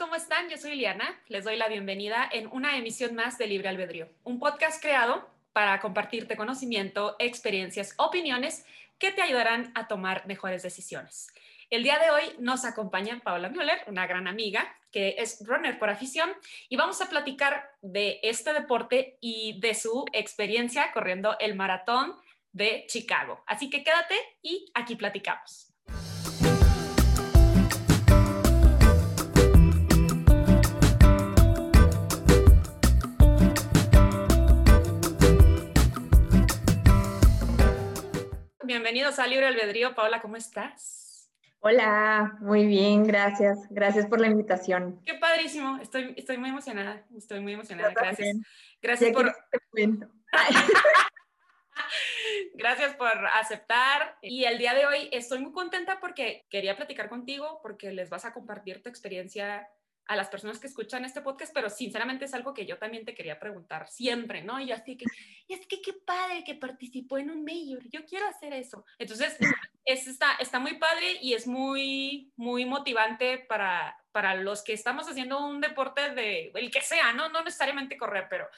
¿cómo están? Yo soy Liana. Les doy la bienvenida en una emisión más de Libre Albedrío, un podcast creado para compartirte conocimiento, experiencias, opiniones que te ayudarán a tomar mejores decisiones. El día de hoy nos acompaña Paola Müller, una gran amiga que es runner por afición, y vamos a platicar de este deporte y de su experiencia corriendo el maratón de Chicago. Así que quédate y aquí platicamos. Bienvenidos a Libre Albedrío. Paola, ¿cómo estás? Hola, muy bien, gracias. Gracias por la invitación. Qué padrísimo. Estoy, estoy muy emocionada. Estoy muy emocionada. Gracias. Gracias por. Gracias por aceptar. Y el día de hoy estoy muy contenta porque quería platicar contigo, porque les vas a compartir tu experiencia a las personas que escuchan este podcast, pero sinceramente es algo que yo también te quería preguntar siempre, ¿no? Y así que, y es que qué padre que participó en un mayor, yo quiero hacer eso. Entonces, es, está, está muy padre y es muy, muy motivante para, para los que estamos haciendo un deporte de, el que sea, ¿no? No necesariamente correr, pero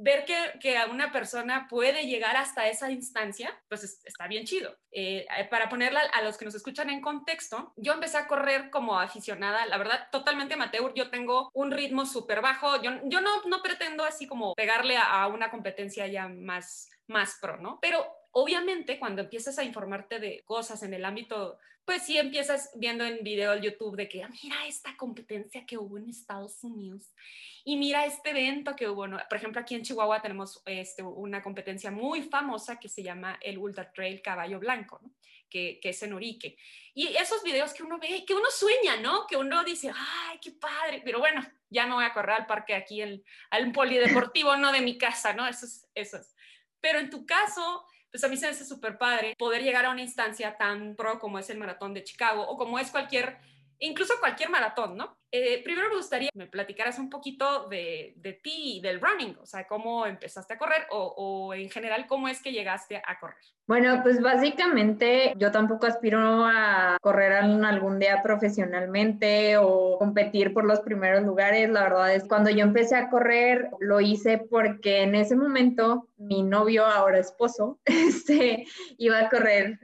ver que, que, una persona puede llegar hasta esa instancia, pues está bien chido. Eh, eh, para ponerla a los que nos escuchan en contexto, yo empecé a correr como aficionada, la verdad, totalmente amateur. Yo tengo un ritmo súper bajo. Yo, yo no, no pretendo así como pegarle a, a una competencia ya más, más pro, ¿no? Pero obviamente cuando empiezas a informarte de cosas en el ámbito, pues sí empiezas viendo en video el YouTube de que, ah, mira esta competencia que hubo en Estados Unidos y mira este evento que hubo, por ejemplo, aquí en Chihuahua tenemos este, una competencia muy famosa que se llama el Ultra Trail Caballo Blanco, que, que, es en Urique. Y esos videos que uno ve, que uno sueña, ¿no? Que uno dice, ay, qué padre, pero bueno, ya no voy a correr al parque aquí, el, al polideportivo, no de mi casa, ¿no? Eso es, eso es. Pero en tu caso, pues a mí se me hace súper padre poder llegar a una instancia tan pro como es el maratón de Chicago o como es cualquier, incluso cualquier maratón, ¿no? Eh, primero me gustaría que me platicaras un poquito de, ti y del running, o sea, cómo empezaste a correr o, o, en general cómo es que llegaste a correr. Bueno, pues básicamente yo tampoco aspiro a correr algún día profesionalmente o competir por los primeros lugares. La verdad es cuando yo empecé a correr lo hice porque en ese momento mi novio, ahora esposo, este, iba a correr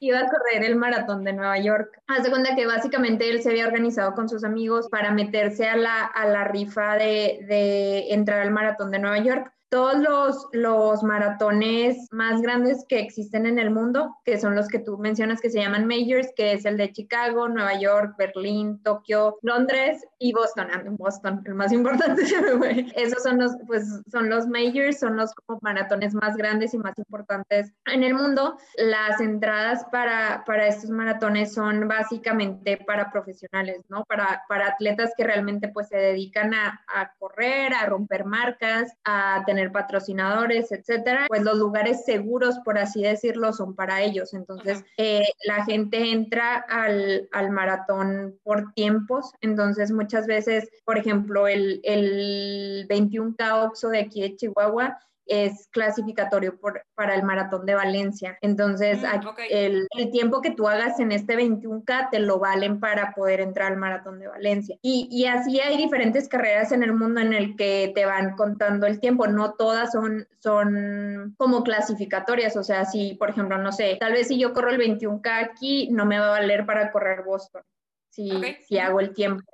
iba a correr el maratón de Nueva York. Hace cuenta que básicamente él se había organizado con sus amigos para meterse a la, a la rifa de, de entrar al maratón de Nueva York todos los, los maratones más grandes que existen en el mundo, que son los que tú mencionas que se llaman majors, que es el de Chicago, Nueva York, Berlín, Tokio, Londres y Boston. Ah, Boston, el más importante. Esos son los, pues, son los majors, son los como maratones más grandes y más importantes en el mundo. Las entradas para, para estos maratones son básicamente para profesionales, ¿no? Para, para atletas que realmente pues se dedican a, a correr, a romper marcas, a tener patrocinadores, etcétera, pues los lugares seguros, por así decirlo, son para ellos. Entonces, eh, la gente entra al, al, maratón por tiempos. Entonces, muchas veces, por ejemplo, el, el 21K Oxo de aquí de Chihuahua es clasificatorio para el maratón de Valencia. Entonces, mm, el, tiempo que tú hagas en este 21K te lo valen para poder entrar al maratón de Valencia. Y, así hay diferentes carreras en el mundo en el que te van contando el tiempo. No todas son, son como clasificatorias. O sea, si, por ejemplo, no sé, tal vez si yo corro el 21K aquí, no me va a valer para correr Boston. Si, si hago el tiempo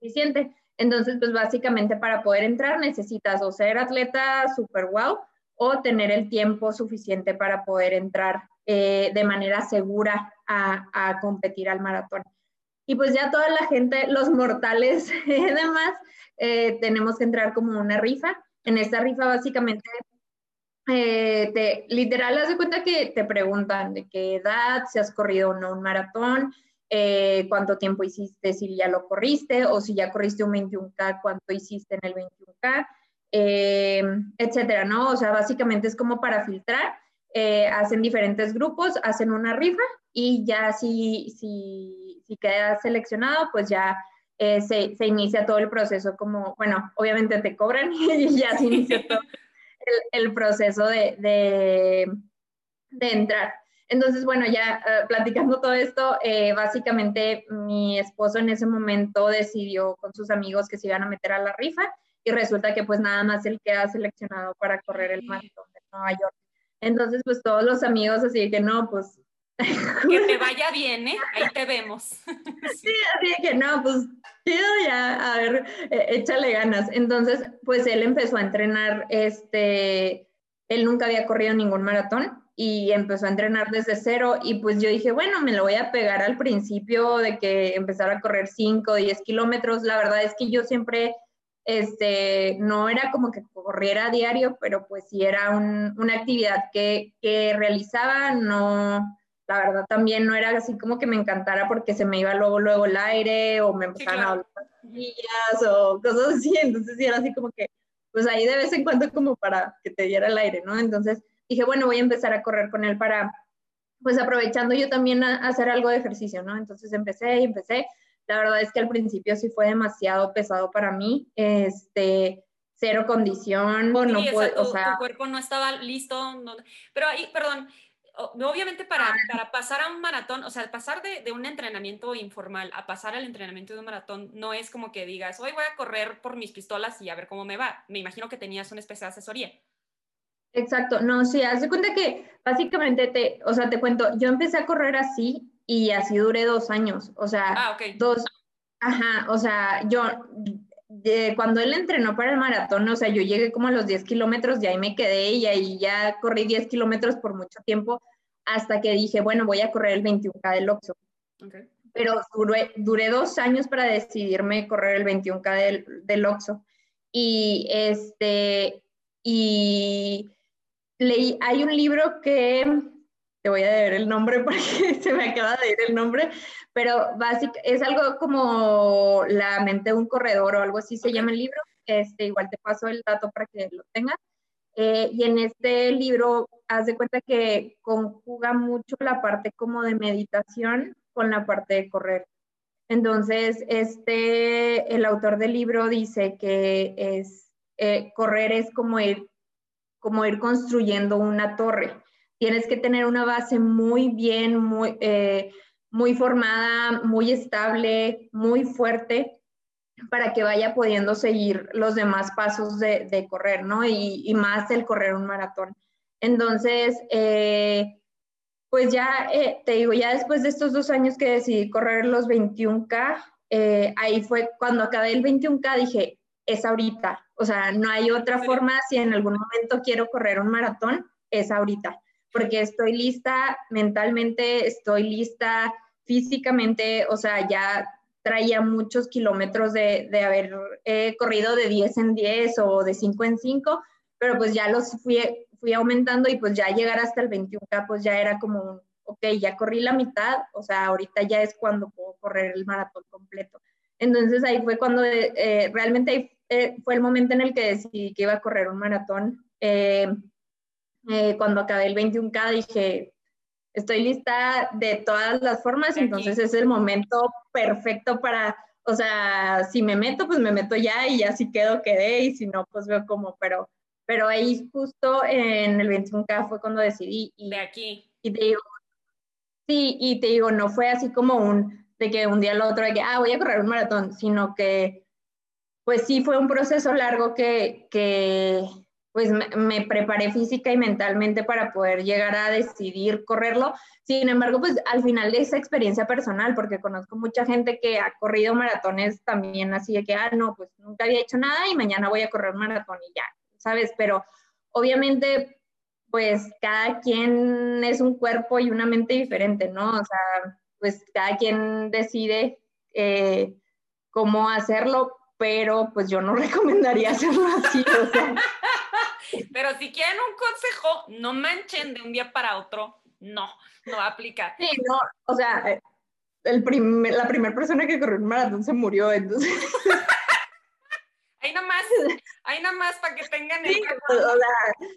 suficiente. Entonces, pues básicamente para poder entrar necesitas o ser atleta super wow o tener el tiempo suficiente para poder entrar eh, de manera segura a, competir al maratón. Y pues ya toda la gente, los mortales y demás, eh, tenemos que entrar como una rifa. En esta rifa básicamente, eh, te, literal, haz de cuenta que te preguntan de qué edad, si has corrido o no un maratón, eh, cuánto tiempo hiciste, si ya lo corriste o si ya corriste un 21K, cuánto hiciste en el 21K, eh, etcétera, ¿no? O sea, básicamente es como para filtrar. Eh, hacen diferentes grupos, hacen una rifa y ya si, si, si quedas seleccionado, pues ya se, se, inicia todo el proceso como, bueno, obviamente te cobran y ya se inicia todo el, el proceso de, de, de entrar. Entonces, bueno, ya eh, platicando todo esto, eh, básicamente mi esposo en ese momento decidió con sus amigos que se iban a meter a la rifa y resulta que pues nada más él queda seleccionado para correr el maratón de Nueva York. Entonces, pues todos los amigos así que no, pues... Que te vaya bien, ¿eh? Ahí te vemos. sí, así que no, pues chido ya, a ver, eh, échale ganas. Entonces, pues él empezó a entrenar, este, él nunca había corrido ningún maratón y empezó a entrenar desde cero y pues yo dije, bueno, me lo voy a pegar al principio de que empezara a correr 5 o 10 kilómetros. La verdad es que yo siempre, este, no era como que corriera a diario, pero pues sí era una actividad que, que realizaba, no, la verdad también no era así como que me encantara porque se me iba luego, luego el aire o me empezaban a hablar o cosas así, entonces sí era así como que, pues ahí de vez en cuando como para que te diera el aire, ¿no? Entonces dije, bueno, voy a empezar a correr con él para, pues aprovechando yo también a, hacer algo de ejercicio, ¿no? Entonces empecé y empecé. La verdad es que al principio sí fue demasiado pesado para mí, este, cero condición, no o sea, tu cuerpo no estaba listo, no, pero ahí, perdón, obviamente para, ah. para, pasar a un maratón, o sea, pasar de, de, un entrenamiento informal a pasar al entrenamiento de un maratón, no es como que digas, hoy voy a correr por mis pistolas y a ver cómo me va. Me imagino que tenías una especie de asesoría. Exacto, no, sí, haz de cuenta que básicamente te, o sea, te cuento, yo empecé a correr así y así duré dos años, o sea, ah, okay. dos, ajá, o sea, yo, de, cuando él entrenó para el maratón, o sea, yo llegué como a los 10 kilómetros y ahí me quedé y ahí ya corrí 10 kilómetros por mucho tiempo hasta que dije, bueno, voy a correr el 21K del Oxxo. Pero duré, duré, dos años para decidirme correr el 21K del, del Oxxo. Y este, y leí, hay un libro que, te voy a leer el nombre porque se me acaba de ir el nombre, pero básicamente es algo como La mente de un corredor o algo así se llama el libro. Este, igual te paso el dato para que lo tengas. Eh, y en este libro, haz de cuenta que conjuga mucho la parte como de meditación con la parte de correr. Entonces, este, el autor del libro dice que es, eh, correr es como ir, como ir construyendo una torre. Tienes que tener una base muy bien, muy, eh, muy formada, muy estable, muy fuerte para que vaya pudiendo seguir los demás pasos de, correr, ¿no? Y, más el correr un maratón. Entonces, eh, pues ya, eh, te digo, ya después de estos dos años que decidí correr los 21K, ahí fue cuando acabé el 21K, dije, es ahorita, o sea, no hay otra forma, si en algún momento quiero correr un maratón, es ahorita, porque estoy lista mentalmente, estoy lista físicamente, o sea, ya traía muchos kilómetros de, de haber eh, corrido de 10 en 10 o de 5 en 5, pero pues ya los fui, fui aumentando y pues ya llegar hasta el 21K pues ya era como, ok, ya corrí la mitad, o sea, ahorita ya es cuando puedo correr el maratón completo. Entonces ahí fue cuando eh, realmente eh, fue el momento en el que decidí que iba a correr un maratón. Eh, eh, cuando acabé el 21K dije, estoy lista de todas las formas, entonces es el momento perfecto para, o sea, si me meto, pues me meto ya y ya si quedo, quedé y si no, pues veo cómo, pero, pero ahí justo en el 21K fue cuando decidí. Y, de aquí. Y te digo, sí, y te digo, no fue así como un, de que un día al otro, de que, ah, voy a correr un maratón, sino que pues sí fue un proceso largo que, que pues me, preparé física y mentalmente para poder llegar a decidir correrlo. Sin embargo, pues al final de esa experiencia personal, porque conozco mucha gente que ha corrido maratones también así de que, ah, no, pues nunca había hecho nada y mañana voy a correr maratón y ya, ¿sabes? Pero obviamente, pues cada quien es un cuerpo y una mente diferente, ¿no? O sea, pues cada quien decide eh, cómo hacerlo, pero pues yo no recomendaría hacerlo así, o sea. Pero si quieren un consejo, no manchen de un día para otro, no, no aplica. Sí, no, o sea, eh, el la primera persona que corrió un maratón se murió, entonces. ahí nomás, ahí nomás para que tengan el... Sí, o sea,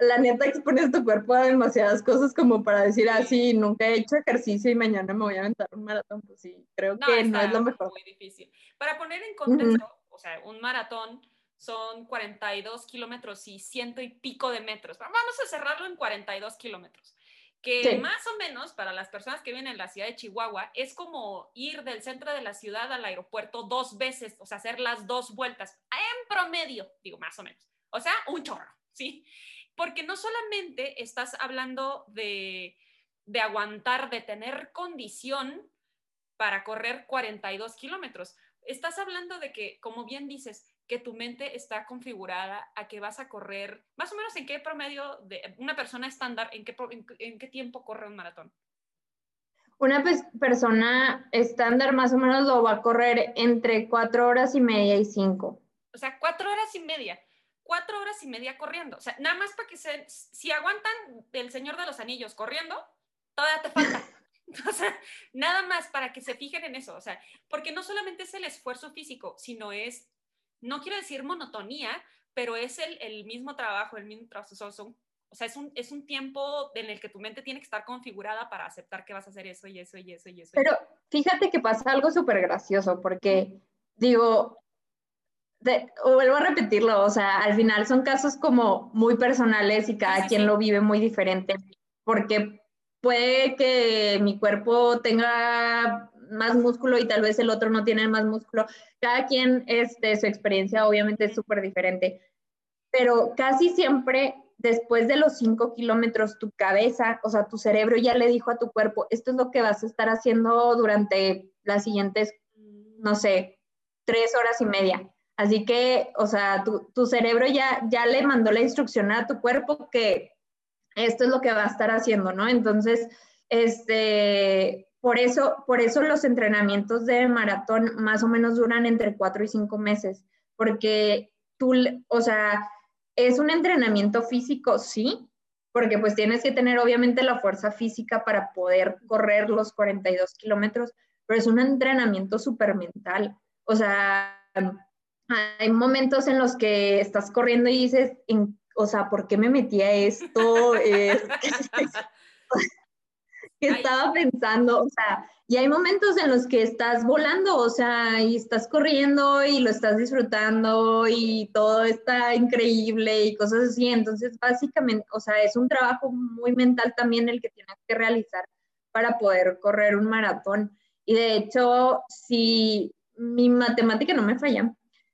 la neta expones tu cuerpo a demasiadas cosas como para decir así, ah, nunca he hecho ejercicio y mañana me voy a aventar un maratón, pues sí, creo que no es lo mejor. Muy difícil. Para poner en contexto, o sea, un maratón son 42 kilómetros y ciento y pico de metros. Vamos a cerrarlo en 42 kilómetros. que más o menos para las personas que vienen en la ciudad de Chihuahua es como ir del centro de la ciudad al aeropuerto dos veces, o sea, hacer las dos vueltas en promedio, digo más o menos, o sea, un chorro, ¿sí? Porque no solamente estás hablando de, de aguantar, de tener condición para correr 42 kilómetros, estás hablando de que, como bien dices, que tu mente está configurada a que vas a correr, más o menos en qué promedio de una persona estándar, en qué, en, qué tiempo corre un maratón. Una persona estándar más o menos lo va a correr entre cuatro horas y media y cinco. O sea, cuatro horas y media. Cuatro horas y media corriendo. O sea, nada más para que se, si aguantan el Señor de los Anillos corriendo, todavía te falta. O sea, nada más para que se fijen en eso. O sea, porque no solamente es el esfuerzo físico, sino es no quiero decir monotonía, pero es el, el mismo trabajo, el mismo trabajo. o sea, es un, es un tiempo en el que tu mente tiene que estar configurada para aceptar que vas a hacer eso y eso y eso y eso. Pero fíjate que pasa algo súper gracioso, porque digo, vuelvo a repetirlo, o sea, al final son casos como muy personales y cada quien lo vive muy diferente, porque puede que mi cuerpo tenga más músculo y tal vez el otro no tiene más músculo. Cada quien, este, su experiencia obviamente es súper diferente, pero casi siempre después de los cinco kilómetros, tu cabeza, o sea, tu cerebro ya le dijo a tu cuerpo, esto es lo que vas a estar haciendo durante las siguientes, no sé, tres horas y media. Así que, o sea, tu, tu cerebro ya, ya le mandó la instrucción a tu cuerpo que esto es lo que va a estar haciendo, ¿no? Entonces, este, por eso, por eso los entrenamientos de maratón más o menos duran entre cuatro y cinco meses, porque tú, o sea, es un entrenamiento físico, sí, porque pues tienes que tener obviamente la fuerza física para poder correr los 42 kilómetros, pero es un entrenamiento súper mental. O sea, hay momentos en los que estás corriendo y dices, o sea, ¿por qué me metí a esto? que estaba pensando, o sea, y hay momentos en los que estás volando, o sea, y estás corriendo y lo estás disfrutando y todo está increíble y cosas así. Entonces, básicamente, o sea, es un trabajo muy mental también el que tienes que realizar para poder correr un maratón. Y de hecho, si mi matemática no me falla,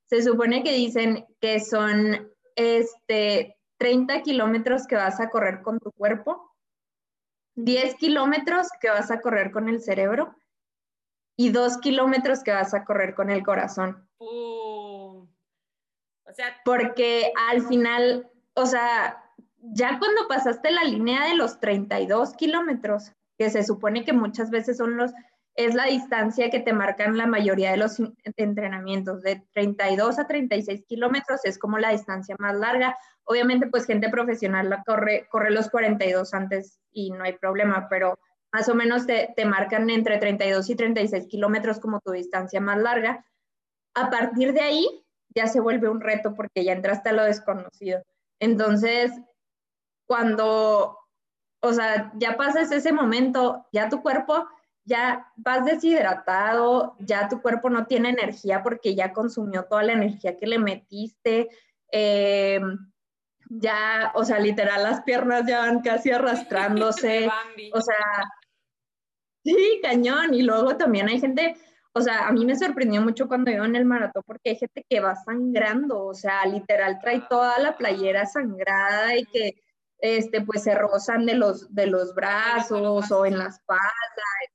se supone que dicen que son este 30 kilómetros que vas a correr con tu cuerpo 10 kilómetros que vas a correr con el cerebro y 2 kilómetros que vas a correr con el corazón. O sea, porque al final, o sea, ya cuando pasaste la línea de los 32 kilómetros, que se supone que muchas veces son los, es la distancia que te marcan la mayoría de los entrenamientos, de 32 a 36 kilómetros es como la distancia más larga. Obviamente, pues gente profesional la corre, corre los 42 antes y no hay problema, pero más o menos te, te marcan entre 32 y 36 kilómetros como tu distancia más larga. A partir de ahí ya se vuelve un reto porque ya entraste a lo desconocido. Entonces, cuando, o sea, ya pasas ese momento, ya tu cuerpo ya vas deshidratado, ya tu cuerpo no tiene energía porque ya consumió toda la energía que le metiste. Eh, ya, o sea, literal, las piernas ya van casi arrastrándose. o sea, sí, cañón. Y luego también hay gente, o sea, a mí me sorprendió mucho cuando iba en el maratón porque hay gente que va sangrando, o sea, literal trae toda la playera sangrada y que este, pues se rozan de los, de los brazos o en la espalda,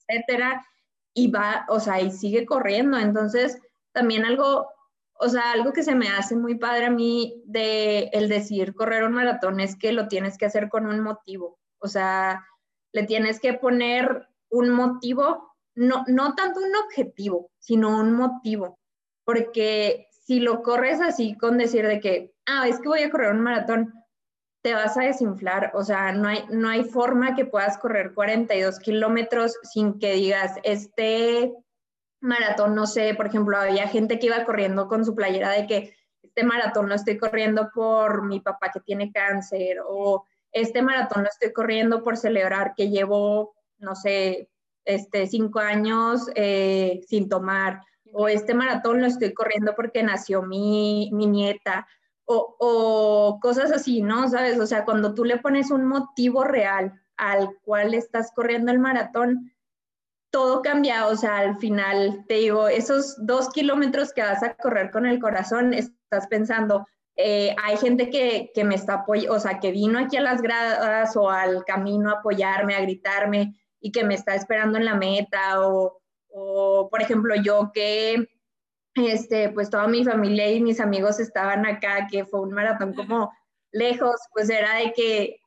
etcétera, y va, o sea, y sigue corriendo. Entonces, también algo, o sea, algo que se me hace muy padre a mí de el decidir correr un maratón es que lo tienes que hacer con un motivo. O sea, le tienes que poner un motivo, no, no tanto un objetivo, sino un motivo. Porque si lo corres así con decir de que, ah, es que voy a correr un maratón, te vas a desinflar, o sea, no hay, no hay forma que puedas correr 42 kilómetros sin que digas, este maratón, no sé, por ejemplo, había gente que iba corriendo con su playera de que este maratón lo estoy corriendo por mi papá que tiene cáncer o este maratón lo estoy corriendo por celebrar que llevo, no sé, este, cinco años eh, sin tomar o este maratón lo estoy corriendo porque nació mi, mi nieta o, cosas así, ¿no? ¿Sabes? O sea, cuando tú le pones un motivo real al cual estás corriendo el maratón, todo cambia, o sea, al final, te digo, esos dos kilómetros que vas a correr con el corazón, estás pensando, eh, hay gente que, que me está apoyando, o sea, que vino aquí a las gradas o al camino a apoyarme, a gritarme y que me está esperando en la meta, o, o por ejemplo, yo que, este, pues toda mi familia y mis amigos estaban acá, que fue un maratón como lejos, pues era de que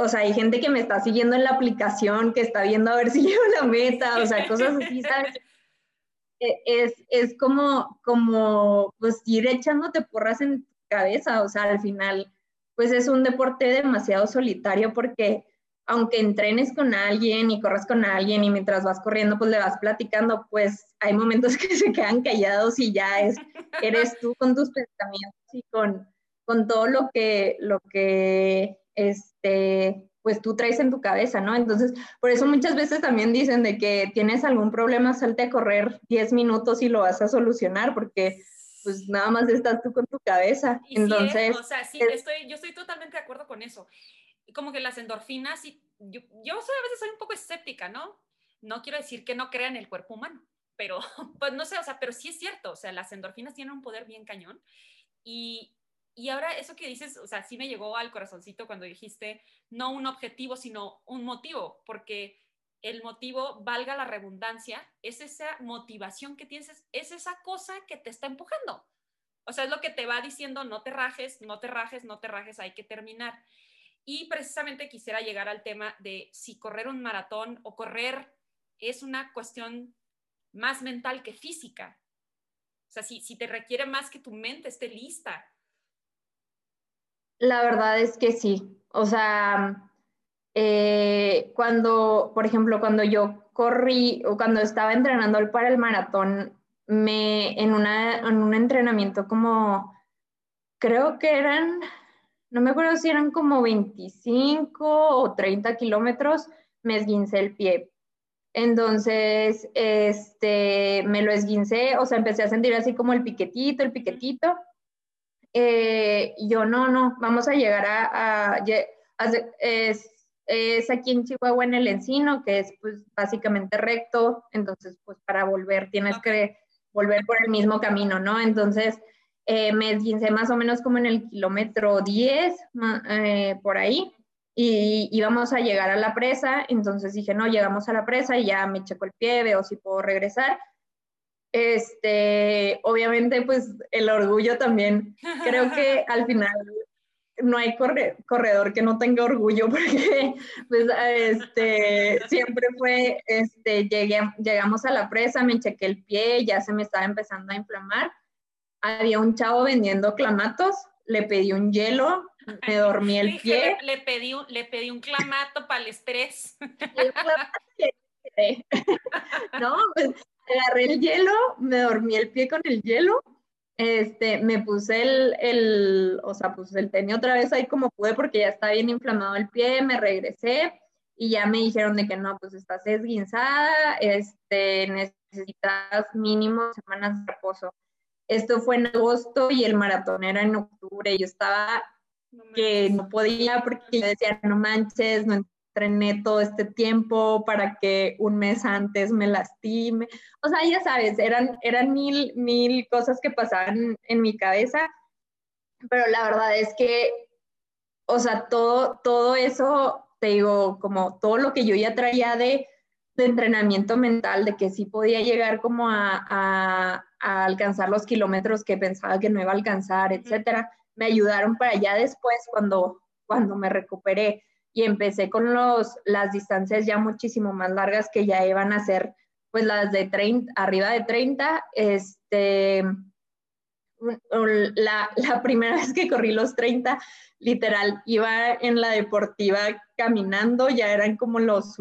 o sea, hay gente que me está siguiendo en la aplicación, que está viendo a ver si llego a la meta, o sea, cosas así, ¿sabes? E, es, es como, como, pues, ir echándote porras en tu cabeza, o sea, al final, pues es un deporte demasiado solitario porque aunque entrenes con alguien y corras con alguien y mientras vas corriendo, pues le vas platicando, pues hay momentos que se quedan callados y ya es, eres tú con tus pensamientos y con, con todo lo que, lo que este, pues tú traes en tu cabeza, ¿no? Entonces, por eso muchas veces también dicen de que tienes algún problema, salte a correr 10 minutos y lo vas a solucionar, porque pues nada más estás tú con tu cabeza. Entonces, o sea, sí, estoy, yo estoy totalmente de acuerdo con eso. Como que las endorfinas, y yo, yo soy, a veces soy un poco escéptica, ¿no? No quiero decir que no crea en el cuerpo humano, pero pues no sé, o sea, pero sí es cierto, o sea, las endorfinas tienen un poder bien cañón. Y, y ahora eso que dices, o sea, sí me llegó al corazoncito cuando dijiste no un objetivo, sino un motivo, porque el motivo, valga la redundancia, es esa motivación que tienes, es esa cosa que te está empujando. O sea, es lo que te va diciendo, no te rajes, no te rajes, no te rajes, hay que terminar. Y precisamente quisiera llegar al tema de si correr un maratón o correr es una cuestión más mental que física. O sea, si, si te requiere más que tu mente esté lista la verdad es que sí. O sea, eh, cuando, por ejemplo, cuando yo corrí o cuando estaba entrenando para el maratón, me, en, una, en un entrenamiento como, creo que eran, no me acuerdo si eran como 25 o 30 kilómetros, me esguincé el pie. Entonces, este, me lo esguincé, o sea, empecé a sentir así como el piquetito, el piquetito. Eh, yo no, no, vamos a llegar a, es, aquí en Chihuahua en el Encino, que es pues básicamente recto, entonces pues para volver tienes que volver por el mismo camino, ¿no? Entonces eh, me esguincé más o menos como en el kilómetro 10, eh, por ahí, y íbamos a llegar a la presa, entonces dije, no, llegamos a la presa y ya me checo el pie, veo si puedo regresar, este, obviamente, pues el orgullo también. Creo que al final no hay corredor que no tenga orgullo porque pues este siempre fue este llegué, llegamos a la presa me chequé el pie ya se me estaba empezando a inflamar. Había un chavo vendiendo clamatos le pedí un hielo me dormí el pie le, pedí un, le pedí un clamato para el estrés no pues agarré el hielo, me dormí el pie con el hielo, este, me puse el, el, o sea, pues el tenía otra vez ahí como pude porque ya está bien inflamado el pie, me regresé y ya me dijeron de que no, pues estás esguinzada, este, necesitas mínimo semanas de reposo. Esto fue en agosto y el maratón era en octubre. Yo estaba que no podía porque decía, no manches, no entrené todo este tiempo para que un mes antes me lastime. O sea, ya sabes, eran, eran mil, mil cosas que pasaban en mi cabeza, pero la verdad es que, o sea, todo, todo eso, te digo, como todo lo que yo ya traía de, de entrenamiento mental, de que sí podía llegar como a, a, a alcanzar los kilómetros que pensaba que no iba a alcanzar, etcétera, me ayudaron para ya después cuando, cuando me recuperé. Y empecé con los, las distancias ya muchísimo más largas que ya iban a ser pues las de 30, arriba de 30, este, la, la, primera vez que corrí los 30, literal, iba en la deportiva caminando, ya eran como los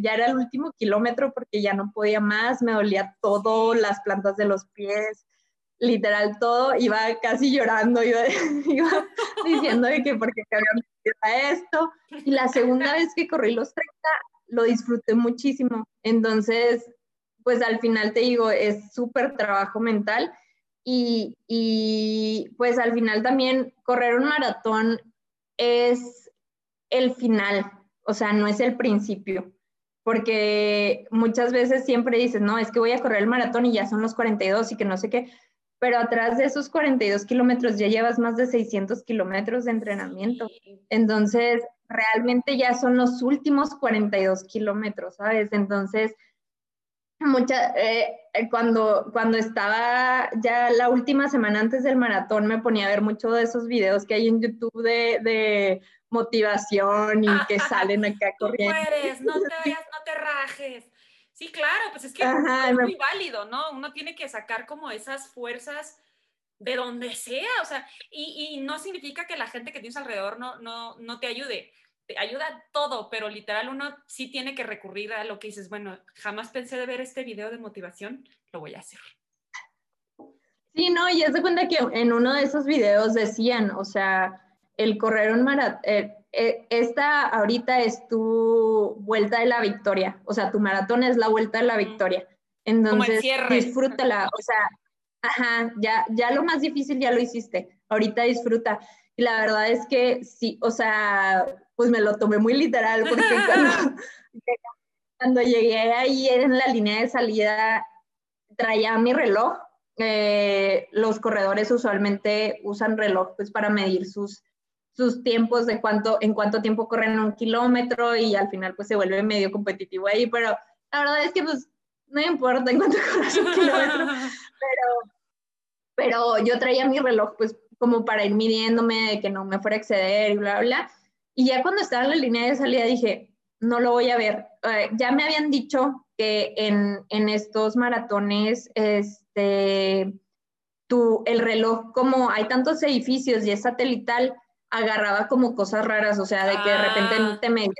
ya era el último kilómetro porque ya no podía más, me dolía todo, las plantas de los pies, literal todo, iba casi llorando, iba, diciendo de que porque había esto. Y la segunda vez que corrí los 30, lo disfruté muchísimo. Entonces, pues al final te digo, es súper trabajo mental. Y, y pues al final también correr un maratón es el final. o sea, no es el principio, porque muchas veces siempre dices, no, es que voy a correr el maratón y ya son los 42 y que no sé qué, pero atrás de esos 42 kilómetros ya llevas más de 600 kilómetros de entrenamiento. Entonces, realmente ya son los últimos 42 kilómetros, ¿sabes? Entonces, mucha, eh, cuando, cuando estaba ya la última semana antes del maratón, me ponía a ver muchos de esos videos que hay en YouTube de, de motivación y que salen acá corriendo. no te vayas, no te rajes. Sí, claro, pues es que es muy válido, ¿no? Uno tiene que sacar como esas fuerzas de donde sea, o sea, y, y, no significa que la gente que tienes alrededor no, no, no te ayude, te ayuda todo, pero literal uno sí tiene que recurrir a lo que dices, bueno, jamás pensé de ver este video de motivación, lo voy a hacer. Sí, no, y es de cuenta que en uno de esos videos decían, o sea, el correr un maratón, eh, eh, esta ahorita es tu vuelta de la victoria, o sea, tu maratón es la vuelta de la victoria. Entonces, disfrútala, o sea, ajá, ya, ya lo más difícil ya lo hiciste, ahorita disfruta. Y la verdad es que sí, o sea, pues me lo tomé muy literal porque cuando, llegué ahí en la línea de salida traía mi reloj. Eh, los corredores usualmente usan reloj pues para medir sus, sus tiempos de cuánto, en cuánto tiempo corren un kilómetro y al final pues se vuelve medio competitivo ahí, pero la verdad es que pues no importa en cuánto corres un kilómetro, pero pero yo traía mi reloj pues como para ir midiéndome de que no me fuera a exceder y bla, bla. Y ya cuando estaba en la línea de salida dije, no lo voy a ver. Eh, ya me habían dicho que en, en estos maratones, este, tu, el reloj, como hay tantos edificios y es satelital, agarraba como cosas raras, o sea, de que de repente ah. te medías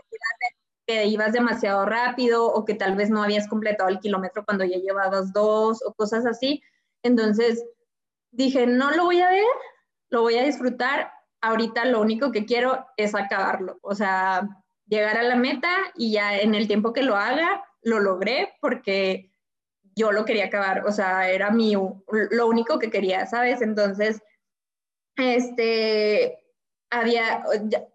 que ibas demasiado rápido o que tal vez no habías completado el kilómetro cuando ya llevabas dos o cosas así. Entonces, dije, no lo voy a ver, lo voy a disfrutar. Ahorita lo único que quiero es acabarlo, o sea, llegar a la meta y ya en el tiempo que lo haga, lo logré porque yo lo quería acabar, o sea, era mi, lo único que quería, ¿sabes? Entonces, este, había,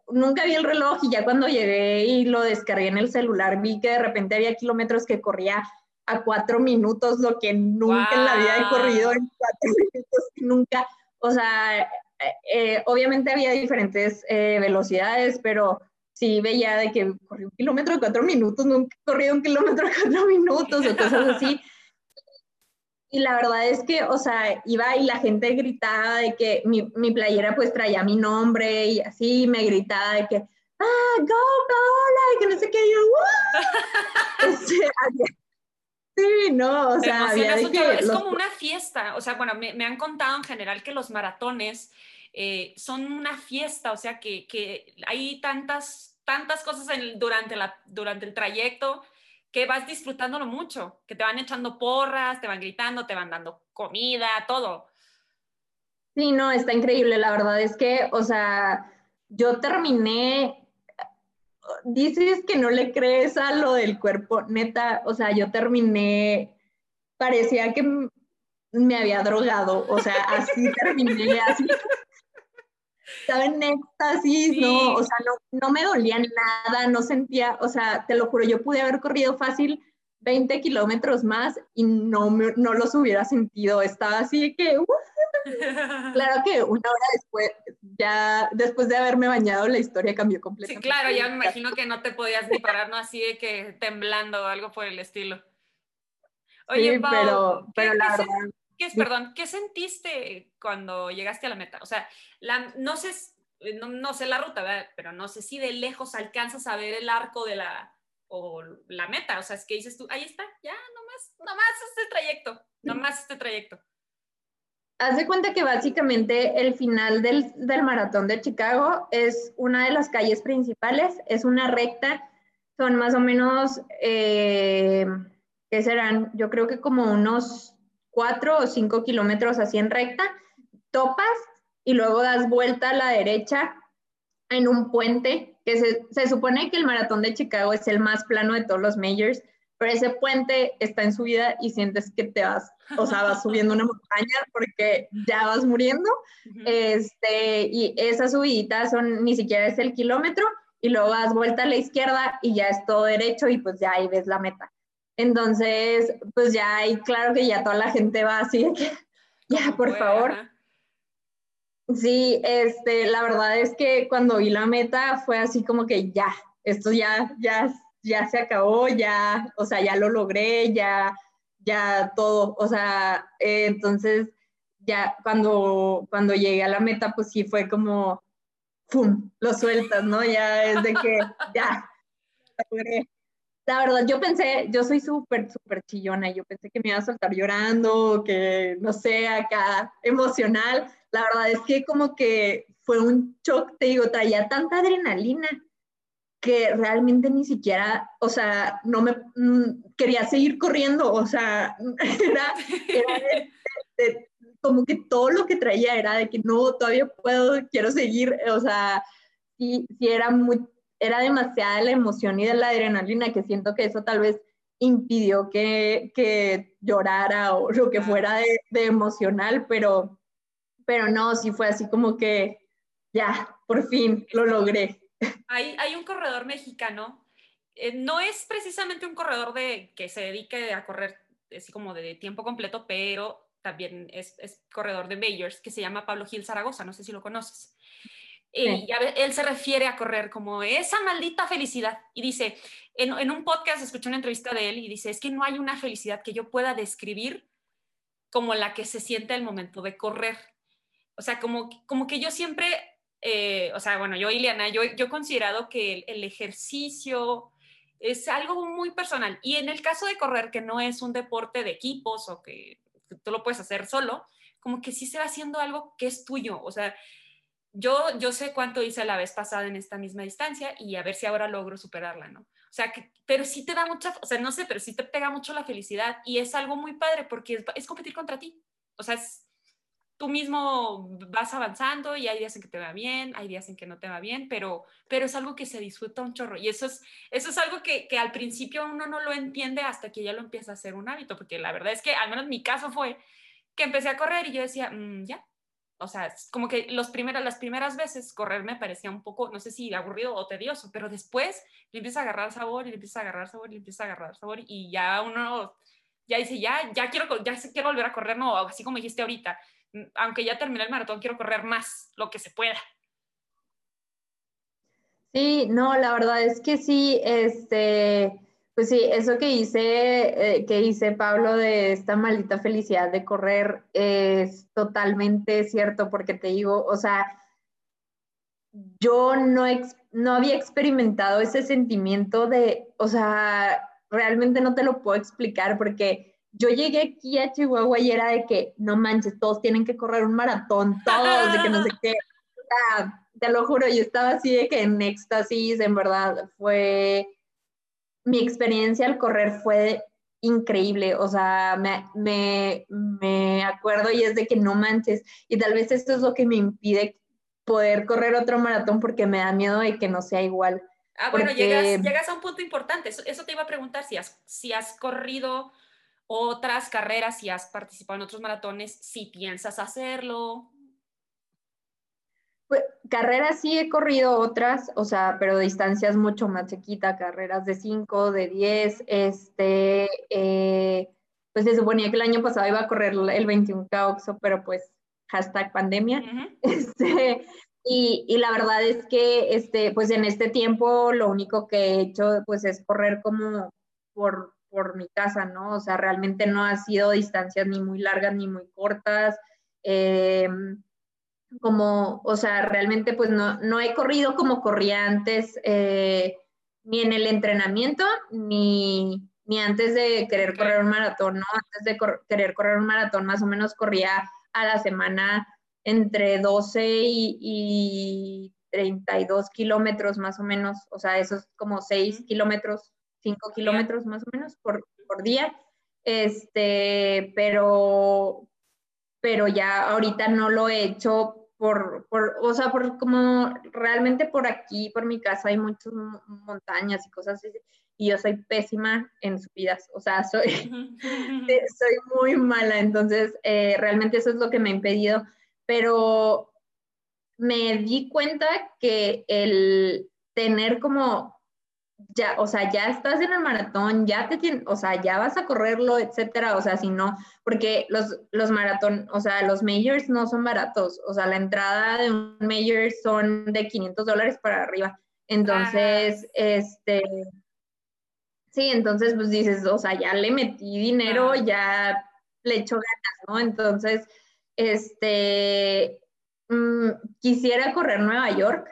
nunca vi el reloj y ya cuando llegué y lo descargué en el celular, vi que de repente había kilómetros que corría a cuatro minutos, lo que nunca en la vida he corrido en cuatro minutos, nunca, o sea, eh, obviamente había diferentes eh, velocidades, pero sí veía de que corrí un kilómetro a cuatro minutos, nunca he corrido un kilómetro a cuatro minutos o cosas así. Y la verdad es que, o sea, iba y la gente gritaba de que mi, mi playera pues traía mi nombre y así me gritaba de que, ah, go, go, y que no sé qué, yo, este, Sí, no, o sea, es como una fiesta, o sea, bueno, me, me, han contado en general que los maratones eh, son una fiesta, o sea, que, que hay tantas, tantas cosas en, durante, la, durante el trayecto que vas disfrutándolo mucho, que te van echando porras, te van gritando, te van dando comida, todo. Sí, no, está increíble, la verdad es que, o sea, yo terminé dices que no le crees a lo del cuerpo, neta, o sea, yo terminé, parecía que me había drogado, o sea, así terminé, así. Estaba en éxtasis, no, o sea, no, no me dolía nada, no sentía, o sea, te lo juro, yo pude haber corrido fácil 20 kilómetros más y no, no los hubiera sentido, estaba así que, Claro que una hora después, ya después de haberme bañado, la historia cambió completamente. Sí, claro, ya me imagino que no te podías ni parar, ¿no? Así de que temblando o algo por el estilo. Oye, pero, pero la verdad... ¿qué, perdón, ¿qué sentiste cuando llegaste a la meta? O sea, la, no sé, no, sé la ruta, ¿verdad? pero no sé si de lejos alcanzas a ver el arco de la, o la meta, o sea, es que dices tú, ahí está, ya, nomás, nomás este trayecto, nomás este trayecto haz de cuenta que básicamente el final del, maratón de Chicago es una de las calles principales, es una recta, son más o menos, eh, ¿qué serán? Yo creo que como unos cuatro o cinco kilómetros así en recta, topas y luego das vuelta a la derecha en un puente, que se, se supone que el maratón de Chicago es el más plano de todos los majors, pero ese puente está en subida y sientes que te vas, o sea, vas subiendo una montaña porque ya vas muriendo. este, y esas subiditas son, ni siquiera es el kilómetro, y luego das vuelta a la izquierda y ya es todo derecho y pues ya ahí ves la meta. Entonces, pues ya ahí claro que ya toda la gente va así de que, ya, por favor. Sí, este, la verdad es que cuando vi la meta fue así como que ya, esto ya, ya, ya se acabó, ya, o sea, ya lo logré, ya, ya todo, o sea, eh, entonces ya cuando, cuando llegué a la meta, pues sí fue como, ¡pum!, lo sueltas, ¿no? Ya es de que, ya, la verdad, yo pensé, yo soy súper, súper chillona, yo pensé que me iba a soltar llorando, que no sé, acá emocional. La verdad es que como que fue un shock, te digo, traía tanta adrenalina que realmente ni siquiera, o sea, no me mm, quería seguir corriendo, o sea, era, como que todo lo que traía era de que no, todavía puedo, quiero seguir, o sea, sí, sí era muy, era demasiada la emoción y de la adrenalina que siento que eso tal vez impidió que, que llorara o lo que fuera de, de, emocional, pero, pero no, sí fue así como que ya, por fin lo logré. Hay, hay un corredor mexicano, eh, no es precisamente un corredor de, que se dedique a correr así como de tiempo completo, pero también es, es corredor de majors, que se llama Pablo Gil Zaragoza, no sé si lo conoces. Y él se refiere a correr como esa maldita felicidad. Y dice, en, un podcast escuché una entrevista de él y dice, es que no hay una felicidad que yo pueda describir como la que se siente al momento de correr. O sea, como, como que yo siempre, eh, o sea, bueno, yo, Ileana, yo, yo he considerado que el, ejercicio es algo muy personal. Y en el caso de correr, que no es un deporte de equipos o que tú lo puedes hacer solo, como que sí se va haciendo algo que es tuyo. O sea, yo, yo sé cuánto hice la vez pasada en esta misma distancia y a ver si ahora logro superarla, ¿no? O sea, que, pero sí te da mucha, o sea, no sé, pero sí te pega mucho la felicidad y es algo muy padre porque es, competir contra ti. O sea, es, tú mismo vas avanzando y hay días en que te va bien, hay días en que no te va bien, pero, pero es algo que se disfruta un chorro. Y eso es, eso es algo que, que al principio uno no lo entiende hasta que ya lo empieza a hacer un hábito, porque la verdad es que, al menos mi caso fue que empecé a correr y yo decía, mm, ya, o sea, como que los primeros, las primeras veces correr me parecía un poco, no sé si aburrido o tedioso, pero después le empieza a agarrar sabor y le empieza a agarrar sabor y le empieza a agarrar sabor y ya uno ya dice, ya, ya quiero, ya quiero volver a correr, no, así como dijiste ahorita, mm, aunque ya terminé el maratón, quiero correr más, lo que se pueda. Sí, no, la verdad es que sí, este, pues sí, eso que hice, eh, que hice Pablo de esta maldita felicidad de correr es totalmente cierto porque te digo, o sea, yo no, no había experimentado ese sentimiento de, o sea, realmente no te lo puedo explicar porque yo llegué aquí a Chihuahua y era de que, no manches, todos tienen que correr un maratón, todos, de que no sé qué. O sea, te lo juro, yo estaba así de que en éxtasis, en verdad, fue mi experiencia al correr fue increíble, o sea, me, me, me, acuerdo y es de que no manches, y tal vez esto es lo que me impide poder correr otro maratón porque me da miedo de que no sea igual. Ah, bueno, llegas, llegas, a un punto importante, eso, eso, te iba a preguntar, si has, si has corrido otras carreras, si has participado en otros maratones, si piensas hacerlo, pues, carreras sí he corrido otras, o sea, pero distancias mucho más chiquitas, carreras de 5, de 10, este, eh, pues se suponía que el año pasado iba a correr el 21K Oxo, pero pues hashtag pandemia, este, y, y, la verdad es que, este, pues en este tiempo lo único que he hecho, pues es correr como por, por mi casa, ¿no? O sea, realmente no ha sido distancias ni muy largas ni muy cortas. Eh, como, o sea, realmente pues no, no he corrido como corría antes, eh, ni en el entrenamiento, ni, ni antes de querer correr un maratón, ¿no? Antes de querer correr un maratón, más o menos corría a la semana entre 12 y, y 32 kilómetros más o menos, o sea, esos como 6 kilómetros, 5 kilómetros más o menos por, por día. Este, pero, pero ya ahorita no lo he hecho por, por, o sea, por como realmente por aquí, por mi casa hay muchas montañas y cosas así, y yo soy pésima en subidas, o sea, soy, soy muy mala, entonces eh, realmente eso es lo que me ha impedido, pero me di cuenta que el, tener como ya, o sea, ya estás en el maratón, ya te tienes, o sea, ya vas a correrlo, etcétera, o sea, si no, porque los, los maratón, o sea, los majors no son baratos, o sea, la entrada de un major son de 500 dólares para arriba, entonces, este, sí, entonces, pues dices, o sea, ya le metí dinero, ya le echo ganas, ¿no? Entonces, este, mm, quisiera correr Nueva York,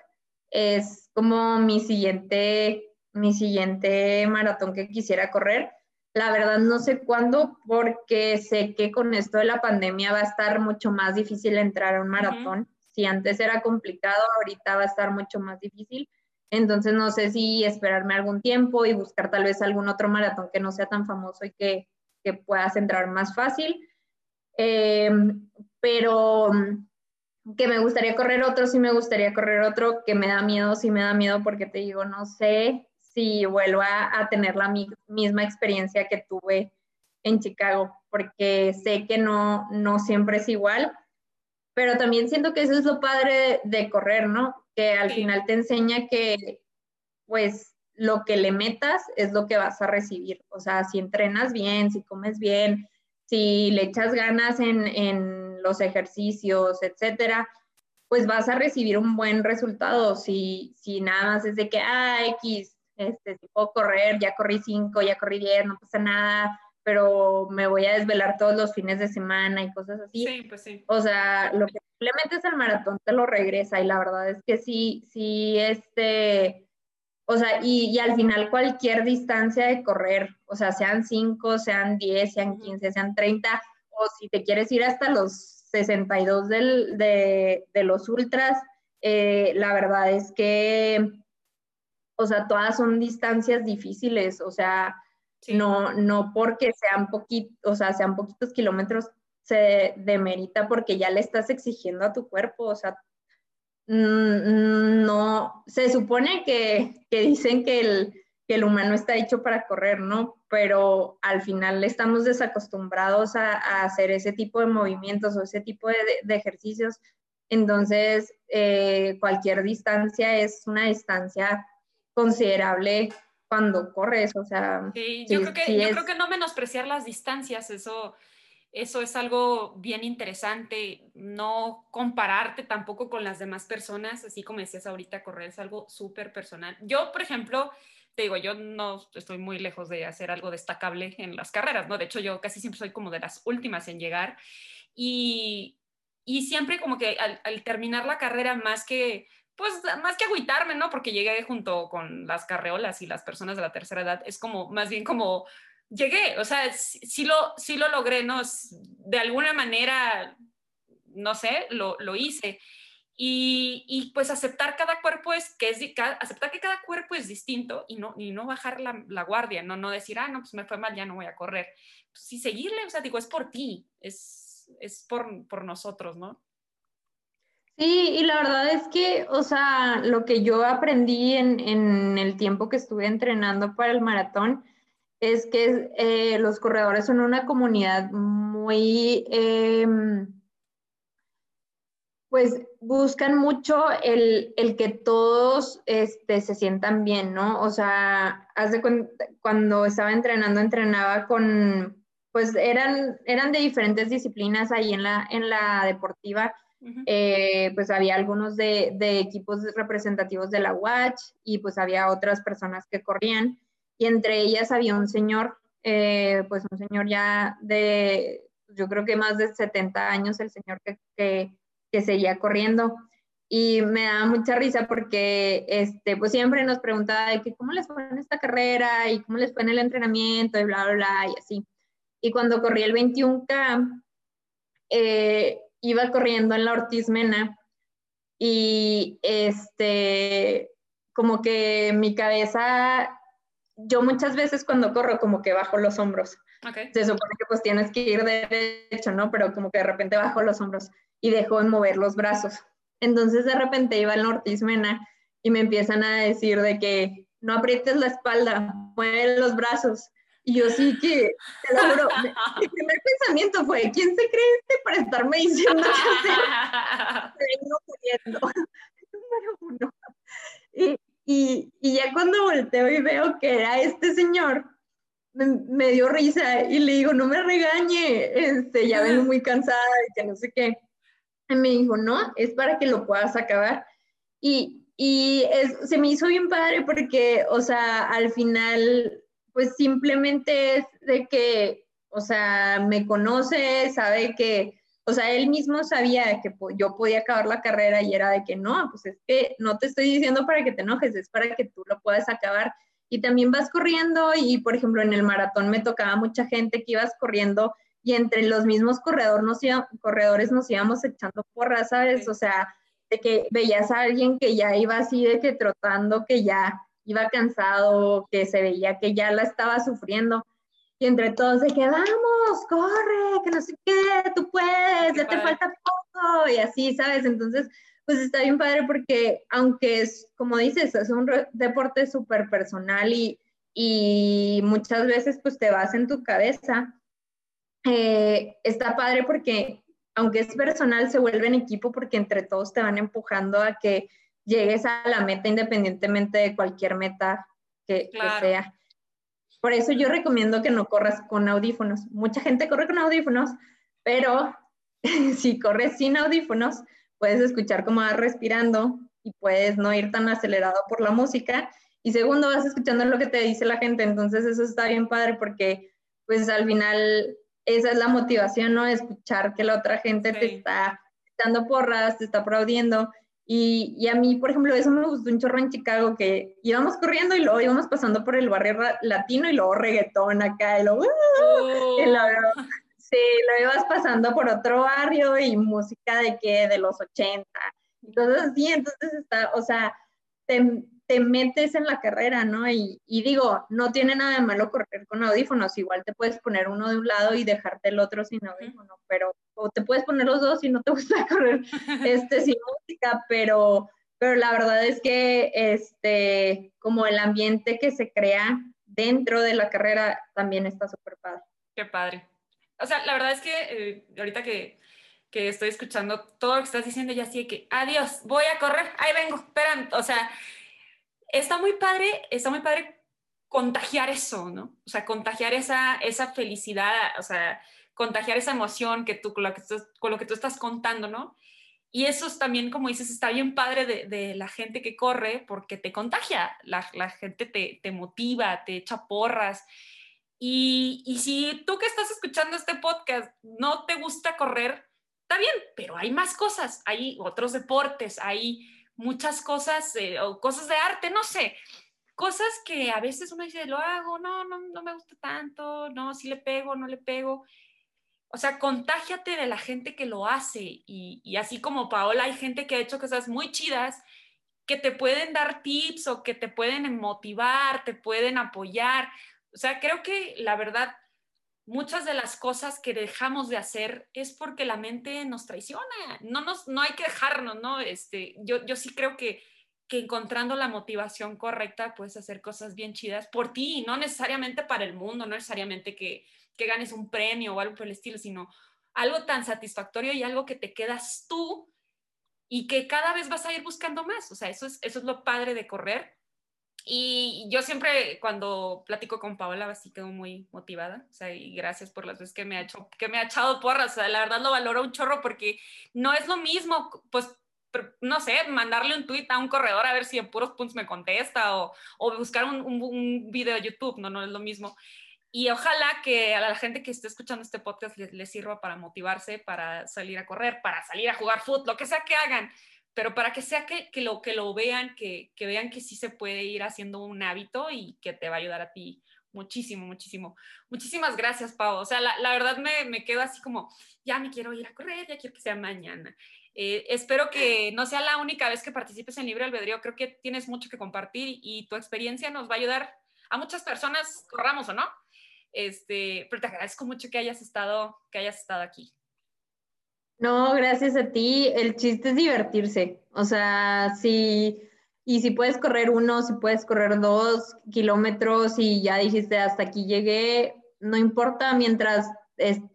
es como mi siguiente mi siguiente maratón que quisiera correr. La verdad no sé cuándo porque sé que con esto de la pandemia va a estar mucho más difícil entrar a un maratón. Si antes era complicado, ahorita va a estar mucho más difícil. Entonces no sé si esperarme algún tiempo y buscar tal vez algún otro maratón que no sea tan famoso y que, que puedas entrar más fácil. Em, pero que me gustaría correr otro, sí me gustaría correr otro, que me da miedo, sí me da miedo porque te digo, no sé si vuelvo a, tener la misma experiencia que tuve en Chicago, porque sé que no, no siempre es igual, pero también siento que eso es lo padre de, correr, ¿no? Que al final te enseña que, pues, lo que le metas es lo que vas a recibir. O sea, si entrenas bien, si comes bien, si le echas ganas en, en los ejercicios, etcétera, pues vas a recibir un buen resultado. Si, si nada más es de que, ah, X, este, si puedo correr, ya corrí cinco, ya corrí diez, no pasa nada, pero me voy a desvelar todos los fines de semana y cosas así. Sí, pues sí. O sea, lo que simplemente es el maratón te lo regresa y la verdad es que sí, sí, este, o sea, y, y al final cualquier distancia de correr, o sea, sean cinco, sean diez, sean quince, sean treinta, o si te quieres ir hasta los 62 del, de, de los ultras, eh, la verdad es que o sea, todas son distancias difíciles, o sea, no, no porque sean poquitos, o sea, sean poquitos kilómetros se demerita porque ya le estás exigiendo a tu cuerpo, o sea, mm, no, se supone que, dicen que el, el, humano está hecho para correr, ¿no? Pero al final estamos desacostumbrados a, hacer ese tipo de movimientos o ese tipo de, ejercicios, entonces eh, cualquier distancia es una distancia considerable cuando corres, o sea. Sí, yo, creo, que, yo creo que no menospreciar las distancias, eso, eso es algo bien interesante, no compararte tampoco con las demás personas, así como decías ahorita, correr es algo súper personal. Yo, por ejemplo, te digo, yo no estoy muy lejos de hacer algo destacable en las carreras, ¿no? De hecho, yo casi siempre soy como de las últimas en llegar y, y siempre como que al terminar la carrera, más que pues más que agüitarme, ¿no? Porque llegué junto con las carreolas y las personas de la tercera edad, es como, más bien como, llegué, o sea, sí, lo, sí lo logré, ¿no? De alguna manera, no sé, lo, lo hice. Y, y, pues aceptar cada cuerpo es que es aceptar que cada cuerpo es distinto y no y no bajar la, la, guardia no no decir ah no pues me fue mal ya no voy a correr pues seguirle o sea digo es por ti es es por por nosotros no Sí, y la verdad es que, o sea, lo que yo aprendí en, el tiempo que estuve entrenando para el maratón es que eh, los corredores son una comunidad muy, em, pues buscan mucho el, que todos este, se sientan bien, ¿no? O sea, hace cuando estaba entrenando, entrenaba con, pues eran, eran de diferentes disciplinas ahí en la, en la deportiva eh, pues había algunos de, equipos representativos de la Watch y pues había otras personas que corrían y entre ellas había un señor, eh, pues un señor ya de, yo creo que más de 70 años, el señor que, que, seguía corriendo. Y me da mucha risa porque este, pues siempre nos preguntaba de que cómo les fue en esta carrera y cómo les fue en el entrenamiento y bla, bla, bla, y así. Y cuando corrí el 21K, eh, iba corriendo en la Ortiz Mena y este, como que mi cabeza, yo muchas veces cuando corro como que bajo los hombros. Se supone que pues tienes que ir derecho, ¿no? Pero como que de repente bajo los hombros y dejo de mover los brazos. Entonces de repente iba en la Ortiz Mena y me empiezan a decir de que no aprietes la espalda, mueve los brazos. Y yo sí que, te lo juro, mi primer pensamiento fue, ¿quién se cree este para estarme diciendo que se vengo muriendo? Número uno. Y, Y, y ya cuando volteo y veo que era este señor, me, dio risa y le digo, no me regañe, este, ya vengo muy cansada y que no sé qué. Y me dijo, no, es para que lo puedas acabar. Y, y se me hizo bien padre porque, o sea, al final, pues simplemente es de que, o sea, me conoce, sabe que, o sea, él mismo sabía que yo podía acabar la carrera y era de que no, pues es que no te estoy diciendo para que te enojes, es para que tú lo puedas acabar y también vas corriendo y, por ejemplo, en el maratón me tocaba mucha gente que ibas corriendo y entre los mismos corredor nos corredores nos íbamos echando porras, ¿sabes? O sea, de que veías a alguien que ya iba así de que trotando, que ya iba cansado, que se veía que ya la estaba sufriendo. Y entre todos de que vamos, corre, que no sé qué, tú puedes, ya te falta poco, y así, ¿sabes? Entonces, pues está bien padre porque aunque es, como dices, es un deporte súper personal y, y, muchas veces pues te vas en tu cabeza, eh, está padre porque aunque es personal, se vuelve en equipo porque entre todos te van empujando a que llegues a la meta independientemente de cualquier meta que, que sea. Por eso yo recomiendo que no corras con audífonos. Mucha gente corre con audífonos, pero si corres sin audífonos, puedes escuchar cómo vas respirando y puedes no ir tan acelerado por la música. Y segundo, vas escuchando lo que te dice la gente. Entonces eso está bien padre porque pues al final esa es la motivación, ¿no? Escuchar que la otra gente te está dando porras, te está aplaudiendo. Y, y, a mí, por ejemplo, eso me gustó un chorro en Chicago, que íbamos corriendo y luego íbamos pasando por el barrio latino y luego reggaetón acá y luego... y luego oh. Sí, lo ibas pasando por otro barrio y música de que de los 80. Entonces, sí, entonces está, o sea, te, te metes en la carrera, ¿no? Y, y, digo, no tiene nada de malo correr con audífonos, igual te puedes poner uno de un lado y dejarte el otro sin audífono, pero, o te puedes poner los dos si no te gusta correr este, sin música, pero, pero la verdad es que, este, como el ambiente que se crea dentro de la carrera también está súper padre. Qué padre o sea, la verdad es que eh, ahorita que, que, estoy escuchando todo lo que estás diciendo, ya sí que, adiós, voy a correr, ahí vengo, esperan, o sea, está muy padre, está muy padre contagiar eso, ¿no? O sea, contagiar esa, esa felicidad, o sea, contagiar esa emoción que tú, con, que, tú, con lo que tú estás contando, ¿no? Y eso es también, como dices, está bien padre de, de la gente que corre porque te contagia, la, la gente te, te, motiva, te echa porras. Y, y, si tú que estás escuchando este podcast no te gusta correr, está bien, pero hay más cosas, hay otros deportes, hay muchas cosas eh, o cosas de arte, no sé, cosas que a veces uno dice, lo hago, no, no, no me gusta tanto, no, si le pego, no le pego. O sea, contágiate de la gente que lo hace y, y así como Paola, hay gente que ha hecho cosas muy chidas que te pueden dar tips o que te pueden motivar, te pueden apoyar. O sea, creo que la verdad, muchas de las cosas que dejamos de hacer es porque la mente nos traiciona. No, nos, no hay que dejarnos, ¿no? Este, yo, yo sí creo que, que encontrando la motivación correcta puedes hacer cosas bien chidas por ti, no necesariamente para el mundo, no necesariamente que, que ganes un premio o algo por el estilo, sino algo tan satisfactorio y algo que te quedas tú y que cada vez vas a ir buscando más. O sea, eso es, eso es lo padre de correr y yo siempre cuando platico con Paola así quedo muy motivada, o sea, y gracias por las veces que me ha hecho, que me ha echado porras, o sea, la verdad lo valoro un chorro porque no es lo mismo, pues, no sé, mandarle un tweet a un corredor a ver si en puros puntos me contesta o, o buscar un, un, video de YouTube, no, no es lo mismo. Y ojalá que a la gente que esté escuchando este podcast les sirva para motivarse, para salir a correr, para salir a jugar fútbol, lo que sea que hagan pero para que sea que, que, lo, que lo vean, que, que, vean que sí se puede ir haciendo un hábito y que te va a ayudar a ti muchísimo, muchísimo. Muchísimas gracias, Pau. O sea, la, la verdad me, me, quedo así como, ya me quiero ir a correr, ya quiero que sea mañana. Eh, espero que no sea la única vez que participes en Libre Albedrío. Creo que tienes mucho que compartir y tu experiencia nos va a ayudar a muchas personas, corramos o no. Este, pero te agradezco mucho que hayas estado, que hayas estado aquí. No, gracias a ti. El chiste es divertirse. O sea, si, y si puedes correr uno, si puedes correr dos kilómetros y ya dijiste hasta aquí llegué, no importa mientras,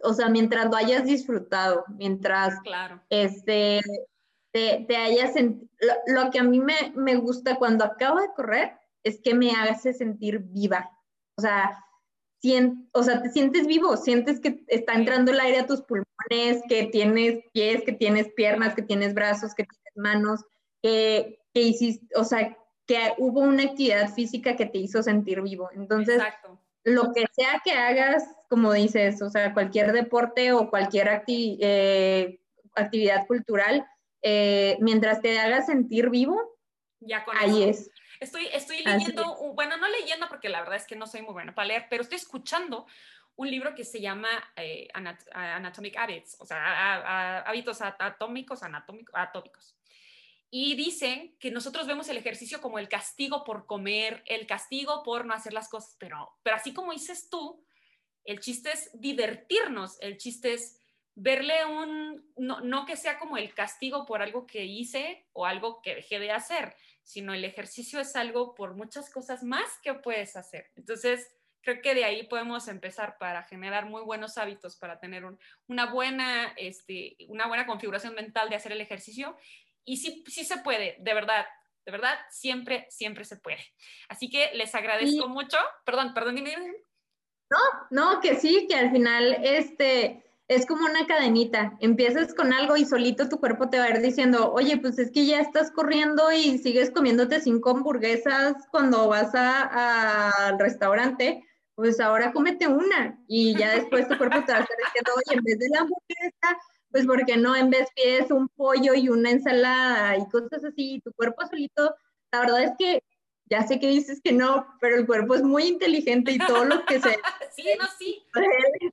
o sea, mientras lo hayas disfrutado, mientras claro. este, te, te haya sentido, lo, que a mí me, me gusta cuando acabo de correr es que me hace sentir viva. O sea, o sea, te sientes vivo, sientes que está entrando el aire a tus pulmones, que tienes pies, que tienes piernas, que tienes brazos, que tienes manos, que, que hiciste, o sea, que hubo una actividad física que te hizo sentir vivo. Entonces, lo que sea que hagas, como dices, o sea, cualquier deporte o cualquier eh, actividad cultural, eh, mientras te haga sentir vivo, ya ahí es. Estoy, estoy leyendo, bueno, no leyendo porque la verdad es que no soy muy buena para leer, pero estoy escuchando un libro que se llama eh, Anatomic Habits, o sea, hábitos atómicos, anatómicos, atómicos. Y dicen que nosotros vemos el ejercicio como el castigo por comer, el castigo por no hacer las cosas, pero, pero así como dices tú, el chiste es divertirnos, el chiste es verle un, no, no, que sea como el castigo por algo que hice o algo que dejé de hacer, sino el ejercicio es algo por muchas cosas más que puedes hacer. Entonces, creo que de ahí podemos empezar para generar muy buenos hábitos, para tener una, buena, este, una buena configuración mental de hacer el ejercicio. Y sí, sí se puede, de verdad, de verdad, siempre, siempre se puede. Así que les agradezco mucho. Perdón, perdón, dime. No, no, que sí, que al final, este, es como una cadenita. Empiezas con algo y solito tu cuerpo te va a ir diciendo, oye, pues es que ya estás corriendo y sigues comiéndote cinco hamburguesas cuando vas al restaurante, pues ahora cómete una. Y ya después tu cuerpo te va a estar diciendo, oye, en vez de la hamburguesa, pues ¿por qué no en vez pides un pollo y una ensalada y cosas así? tu cuerpo solito, la verdad es que ya sé que dices que no, pero el cuerpo es muy inteligente y todo lo que se... sí, no, sí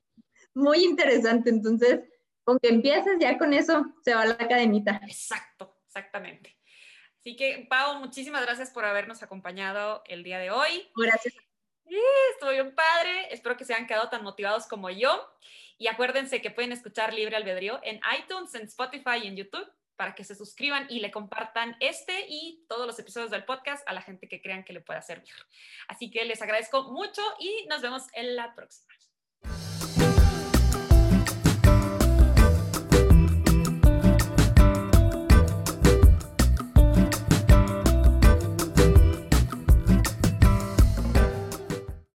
muy interesante. Entonces, con que empieces ya con eso, se va la cadenita. Exacto, exactamente. Así que, Pau, muchísimas gracias por habernos acompañado el día de hoy. Gracias. Estuvo bien padre. Espero que se hayan quedado tan motivados como yo. Y acuérdense que pueden escuchar Libre Albedrío en iTunes, en Spotify y en YouTube para que se suscriban y le compartan este y todos los episodios del podcast a la gente que crean que le pueda servir. Así que les agradezco mucho y nos vemos en la próxima.